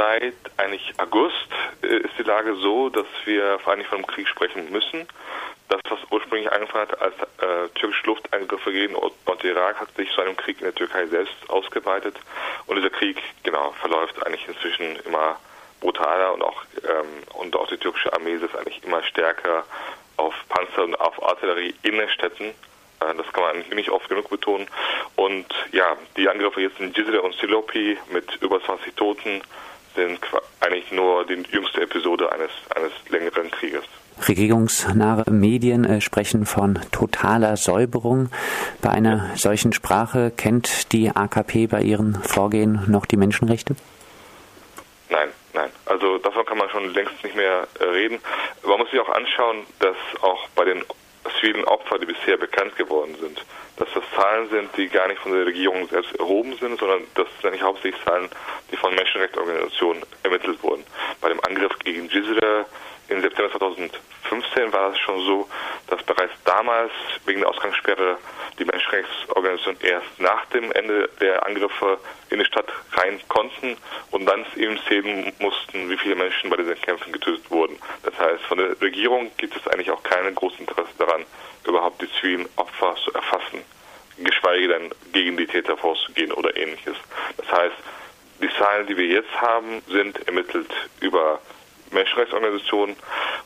seit eigentlich August äh, ist die Lage so, dass wir vor allem von einem Krieg sprechen müssen. Das, was ursprünglich angefangen hat als äh, türkische Luftangriffe gegen Nordirak, hat sich zu einem Krieg in der Türkei selbst ausgeweitet. Und dieser Krieg, genau, verläuft eigentlich inzwischen immer brutaler und auch, ähm, und auch die türkische Armee ist eigentlich immer stärker auf Panzer und auf Artillerie in den Städten. Äh, das kann man eigentlich nicht oft genug betonen. Und ja, die Angriffe jetzt in Cizre und Silopi mit über 20 Toten sind eigentlich nur die jüngste Episode eines, eines längeren Krieges. Regierungsnahe Medien äh, sprechen von totaler Säuberung. Bei einer solchen Sprache kennt die AKP bei ihren Vorgehen noch die Menschenrechte? Nein, nein. Also davon kann man schon längst nicht mehr äh, reden. Man muss sich auch anschauen, dass auch bei den vielen Opfern, die bisher bekannt geworden sind, dass das Zahlen sind, die gar nicht von der Regierung selbst erhoben sind, sondern das sind nicht hauptsächlich Zahlen, die von Menschenrechtsorganisationen ermittelt wurden. Bei dem Angriff gegen Jizre im September 2015 war es schon so, dass bereits damals wegen der Ausgangssperre die Menschenrechtsorganisationen erst nach dem Ende der Angriffe in die Stadt rein konnten und dann eben sehen mussten, wie viele Menschen bei diesen Kämpfen getötet wurden. Das heißt, von der Regierung gibt es eigentlich auch kein großes Interesse daran, überhaupt die zivilen Opfer zu erfassen, geschweige denn gegen die Täter vorzugehen oder ähnliches. Das heißt, die Zahlen, die wir jetzt haben, sind ermittelt über Menschenrechtsorganisationen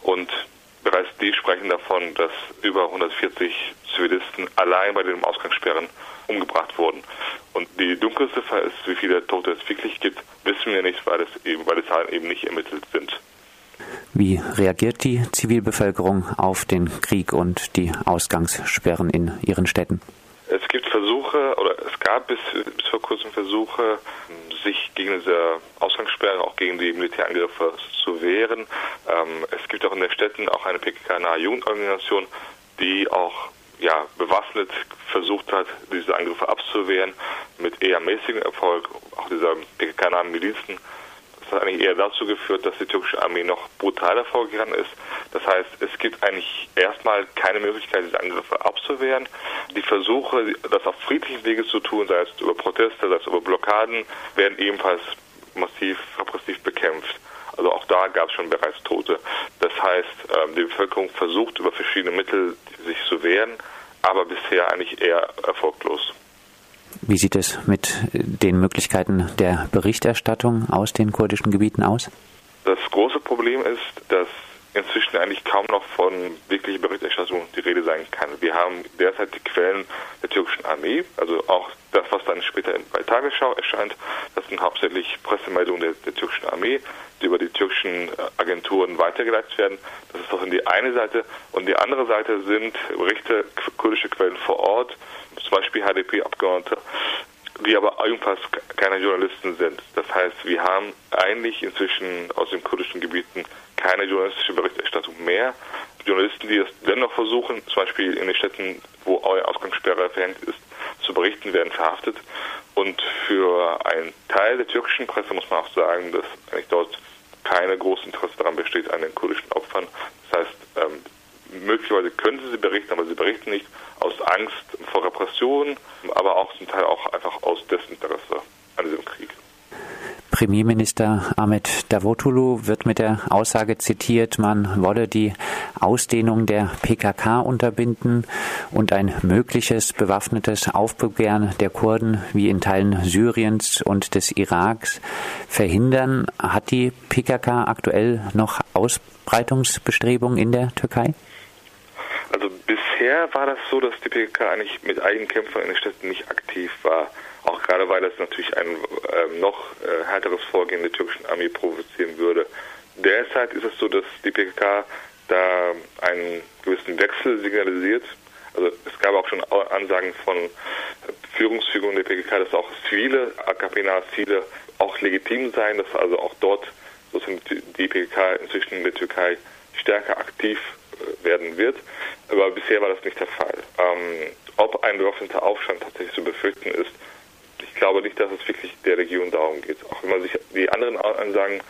und bereits die sprechen davon, dass über 140 Zivilisten allein bei den Ausgangssperren umgebracht wurden. Und die dunkelste Fall ist, wie viele Tote es wirklich gibt, wissen wir nicht, weil, es eben, weil die Zahlen eben nicht ermittelt sind. Wie reagiert die Zivilbevölkerung auf den Krieg und die Ausgangssperren in ihren Städten? Es gibt Versuche, oder es gab bis, bis vor kurzem Versuche, sich gegen diese Ausgangssperren, auch gegen die Militärangriffe zu wehren. Ähm, es gibt auch in den Städten auch eine PKK-nahe Jugendorganisation, die auch ja, bewaffnet versucht hat, diese Angriffe abzuwehren, mit eher mäßigem Erfolg, auch dieser PKK-nahen Milizen das hat eigentlich eher dazu geführt, dass die türkische Armee noch brutaler vorgegangen ist. Das heißt, es gibt eigentlich erstmal keine Möglichkeit, diese Angriffe abzuwehren. Die Versuche, das auf friedlichen Wege zu tun, sei es über Proteste, sei es über Blockaden, werden ebenfalls massiv repressiv bekämpft. Also auch da gab es schon bereits Tote. Das heißt, ähm, die Bevölkerung versucht über verschiedene Mittel sich zu wehren, aber bisher eigentlich eher erfolglos. Wie sieht es mit den Möglichkeiten der Berichterstattung aus den kurdischen Gebieten aus? Das große Problem ist, dass inzwischen eigentlich kaum noch von wirklicher Berichterstattung die Rede sein kann. Wir haben derzeit die Quellen der türkischen Armee, also auch das, was dann später bei Tagesschau erscheint, das sind hauptsächlich Pressemeldungen der, der türkischen Armee, die über die türkischen Agenturen weitergeleitet werden. Das ist doch die eine Seite. Und die andere Seite sind Berichte, kurdische Quellen vor Ort, zum Beispiel HDP-Abgeordnete, die aber ebenfalls keine Journalisten sind. Das heißt, wir haben eigentlich inzwischen aus den kurdischen Gebieten keine journalistische Berichterstattung mehr. Journalisten, die es dennoch versuchen, zum Beispiel in den Städten, wo Ausgangssperre verhängt ist, zu berichten, werden verhaftet. Und für einen Teil der türkischen Presse muss man auch sagen, dass eigentlich dort keine große Interesse daran besteht an den kurdischen Opfern. Das heißt, ähm, möglicherweise könnten sie berichten, aber sie berichten nicht aus Angst vor Repression, aber auch zum Teil auch einfach aus Desinteresse an diesem Krieg. Premierminister Ahmed Davutoglu wird mit der Aussage zitiert, man wolle die Ausdehnung der PKK unterbinden und ein mögliches bewaffnetes Aufbegehren der Kurden wie in Teilen Syriens und des Iraks verhindern. Hat die PKK aktuell noch Ausbreitungsbestrebungen in der Türkei? Also bisher war das so, dass die PKK eigentlich mit eigenen Kämpfern in den Städten nicht aktiv war. Auch gerade weil das natürlich ein äh, noch härteres Vorgehen der türkischen Armee provozieren würde. Derzeit ist es so, dass die PKK da einen gewissen Wechsel signalisiert. Also es gab auch schon Ansagen von Führungsfiguren der PKK, dass auch zivile AKP-nahe Ziele auch legitim seien, dass also auch dort die PKK inzwischen in der Türkei stärker aktiv äh, werden wird. Aber bisher war das nicht der Fall. Ähm, ob ein bewaffneter Aufstand tatsächlich zu befürchten ist, ich glaube nicht, dass es wirklich der Region darum geht. Auch wenn man sich die anderen Ansagen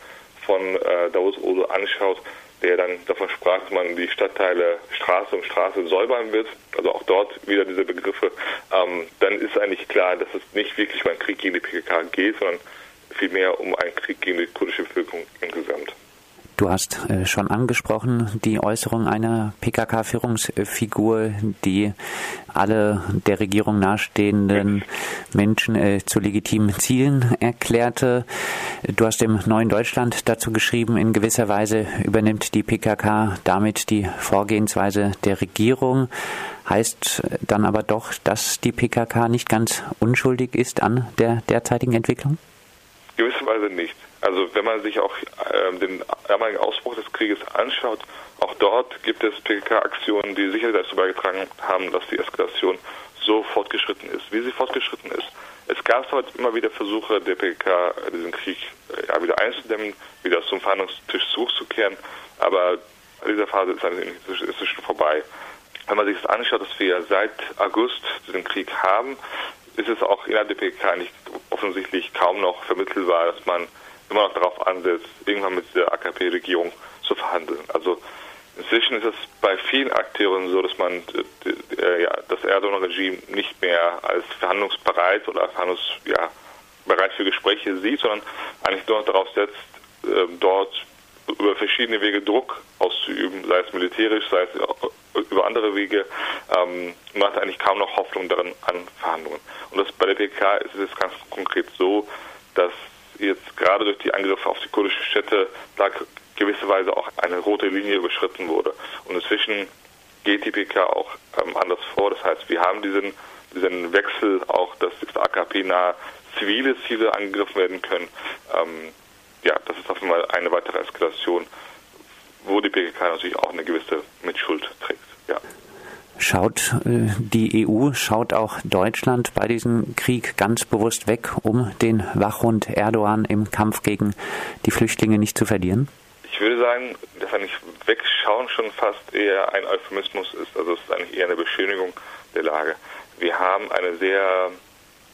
von äh, Davos Odo anschaut, der dann davon sprach, dass man die Stadtteile Straße um Straße säubern wird, also auch dort wieder diese Begriffe, ähm, dann ist eigentlich klar, dass es nicht wirklich um einen Krieg gegen die PKK geht, sondern vielmehr um einen Krieg gegen die kurdische Du hast äh, schon angesprochen die Äußerung einer PKK-Führungsfigur, die alle der Regierung nahestehenden Menschen äh, zu legitimen Zielen erklärte. Du hast im Neuen Deutschland dazu geschrieben, in gewisser Weise übernimmt die PKK damit die Vorgehensweise der Regierung. Heißt dann aber doch, dass die PKK nicht ganz unschuldig ist an der derzeitigen Entwicklung? Gewisserweise nicht. Also wenn man sich auch äh, den damaligen Ausbruch des Krieges anschaut, auch dort gibt es PKK-Aktionen, die sicher dazu beigetragen haben, dass die Eskalation so fortgeschritten ist, wie sie fortgeschritten ist. Es gab zwar immer wieder Versuche der PKK, diesen Krieg äh, ja, wieder einzudämmen, wieder zum Verhandlungstisch zurückzukehren, aber diese Phase ist inzwischen vorbei. Wenn man sich das anschaut, dass wir seit August diesen Krieg haben, ist es auch innerhalb der PKK eigentlich offensichtlich kaum noch vermittelbar, dass man immer noch darauf ansetzt, irgendwann mit der AKP-Regierung zu verhandeln. Also inzwischen ist es bei vielen Akteuren so, dass man äh, äh ja, das Erdogan-Regime nicht mehr als verhandlungsbereit oder verhandlungs, ja, für Gespräche sieht, sondern eigentlich nur darauf setzt, äh, dort über verschiedene Wege Druck auszuüben, sei es militärisch, sei es über andere Wege. Ähm, man hat eigentlich kaum noch Hoffnung darin an Verhandlungen. Und das bei der PK ist es ganz konkret so, dass jetzt gerade durch die Angriffe auf die kurdische Städte da gewisserweise auch eine rote Linie überschritten wurde. Und inzwischen geht die PK auch ähm, anders vor. Das heißt, wir haben diesen, diesen Wechsel auch, dass AKP-nahe zivile Ziele angegriffen werden können. Ähm, ja, das ist auf einmal eine weitere Eskalation, wo die PKK natürlich auch eine gewisse Mitschuld trägt. Ja. Schaut äh, die EU, schaut auch Deutschland bei diesem Krieg ganz bewusst weg, um den Wachhund Erdogan im Kampf gegen die Flüchtlinge nicht zu verlieren? Ich würde sagen, dass eigentlich Wegschauen schon fast eher ein Euphemismus ist. Also es ist eigentlich eher eine Beschönigung der Lage. Wir haben eine sehr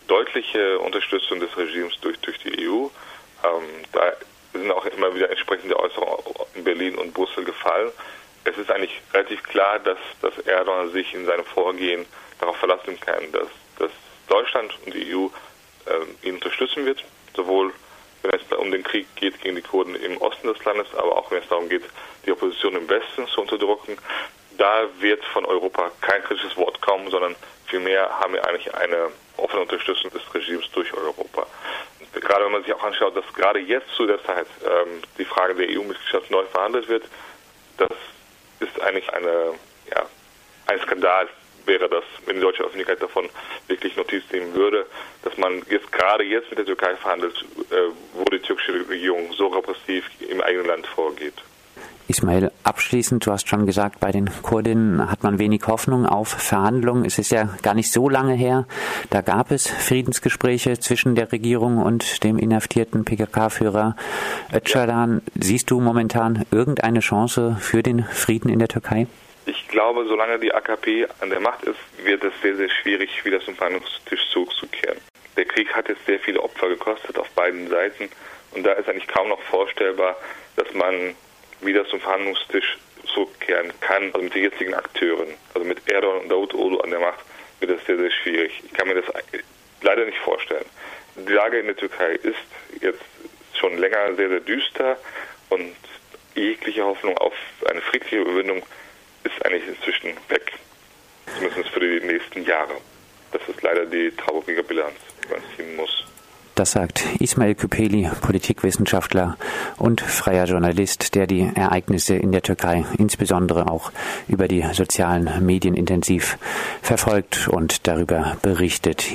deutliche Unterstützung des Regimes durch, durch die EU. Ähm, da sind auch immer wieder entsprechende Äußerungen in Berlin und Brüssel gefallen es ist eigentlich relativ klar, dass, dass Erdogan sich in seinem Vorgehen darauf verlassen kann, dass, dass Deutschland und die EU äh, ihn unterstützen wird, sowohl wenn es um den Krieg geht gegen die Kurden im Osten des Landes, aber auch wenn es darum geht, die Opposition im Westen zu unterdrücken. Da wird von Europa kein kritisches Wort kommen, sondern vielmehr haben wir eigentlich eine offene Unterstützung des Regimes durch Europa. Gerade wenn man sich auch anschaut, dass gerade jetzt zu der Zeit ähm, die Frage der EU-Mitgliedschaft neu verhandelt wird, das ist eigentlich eine, ja, ein Skandal wäre das, wenn die deutsche Öffentlichkeit davon wirklich Notiz nehmen würde, dass man jetzt gerade jetzt mit der Türkei verhandelt, äh, wo die türkische Regierung so repressiv im eigenen Land vorgeht. Ismail, abschließend, du hast schon gesagt, bei den Kurdinnen hat man wenig Hoffnung auf Verhandlungen. Es ist ja gar nicht so lange her. Da gab es Friedensgespräche zwischen der Regierung und dem inhaftierten PKK-Führer Öcalan. Siehst du momentan irgendeine Chance für den Frieden in der Türkei? Ich glaube, solange die AKP an der Macht ist, wird es sehr, sehr schwierig, wieder zum Verhandlungstisch zurückzukehren. Der Krieg hat jetzt sehr viele Opfer gekostet auf beiden Seiten und da ist eigentlich kaum noch vorstellbar, dass man wieder zum Verhandlungstisch zurückkehren kann, also mit den jetzigen Akteuren, also mit Erdogan und Daud Olu an der Macht, wird das sehr, sehr schwierig. Ich kann mir das leider nicht vorstellen. Die Lage in der Türkei ist jetzt schon länger sehr, sehr düster und jegliche Hoffnung auf eine friedliche Überwindung ist eigentlich inzwischen weg. Zumindest für die nächsten Jahre. Das ist leider die traurige Bilanz, die man ziehen muss. Das sagt Ismail Küpeli, Politikwissenschaftler und freier Journalist, der die Ereignisse in der Türkei insbesondere auch über die sozialen Medien intensiv verfolgt und darüber berichtet.